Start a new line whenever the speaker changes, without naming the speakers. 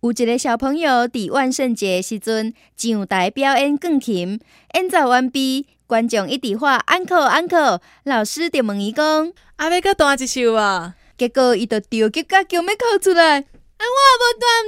有一个小朋友伫万圣节时阵上台表演钢琴，演奏完毕，观众一直喊 uncle uncle，老师就问伊讲：
啊，要搁弹一首啊？
结果伊就着急甲叫要哭出来。
啊，我无弹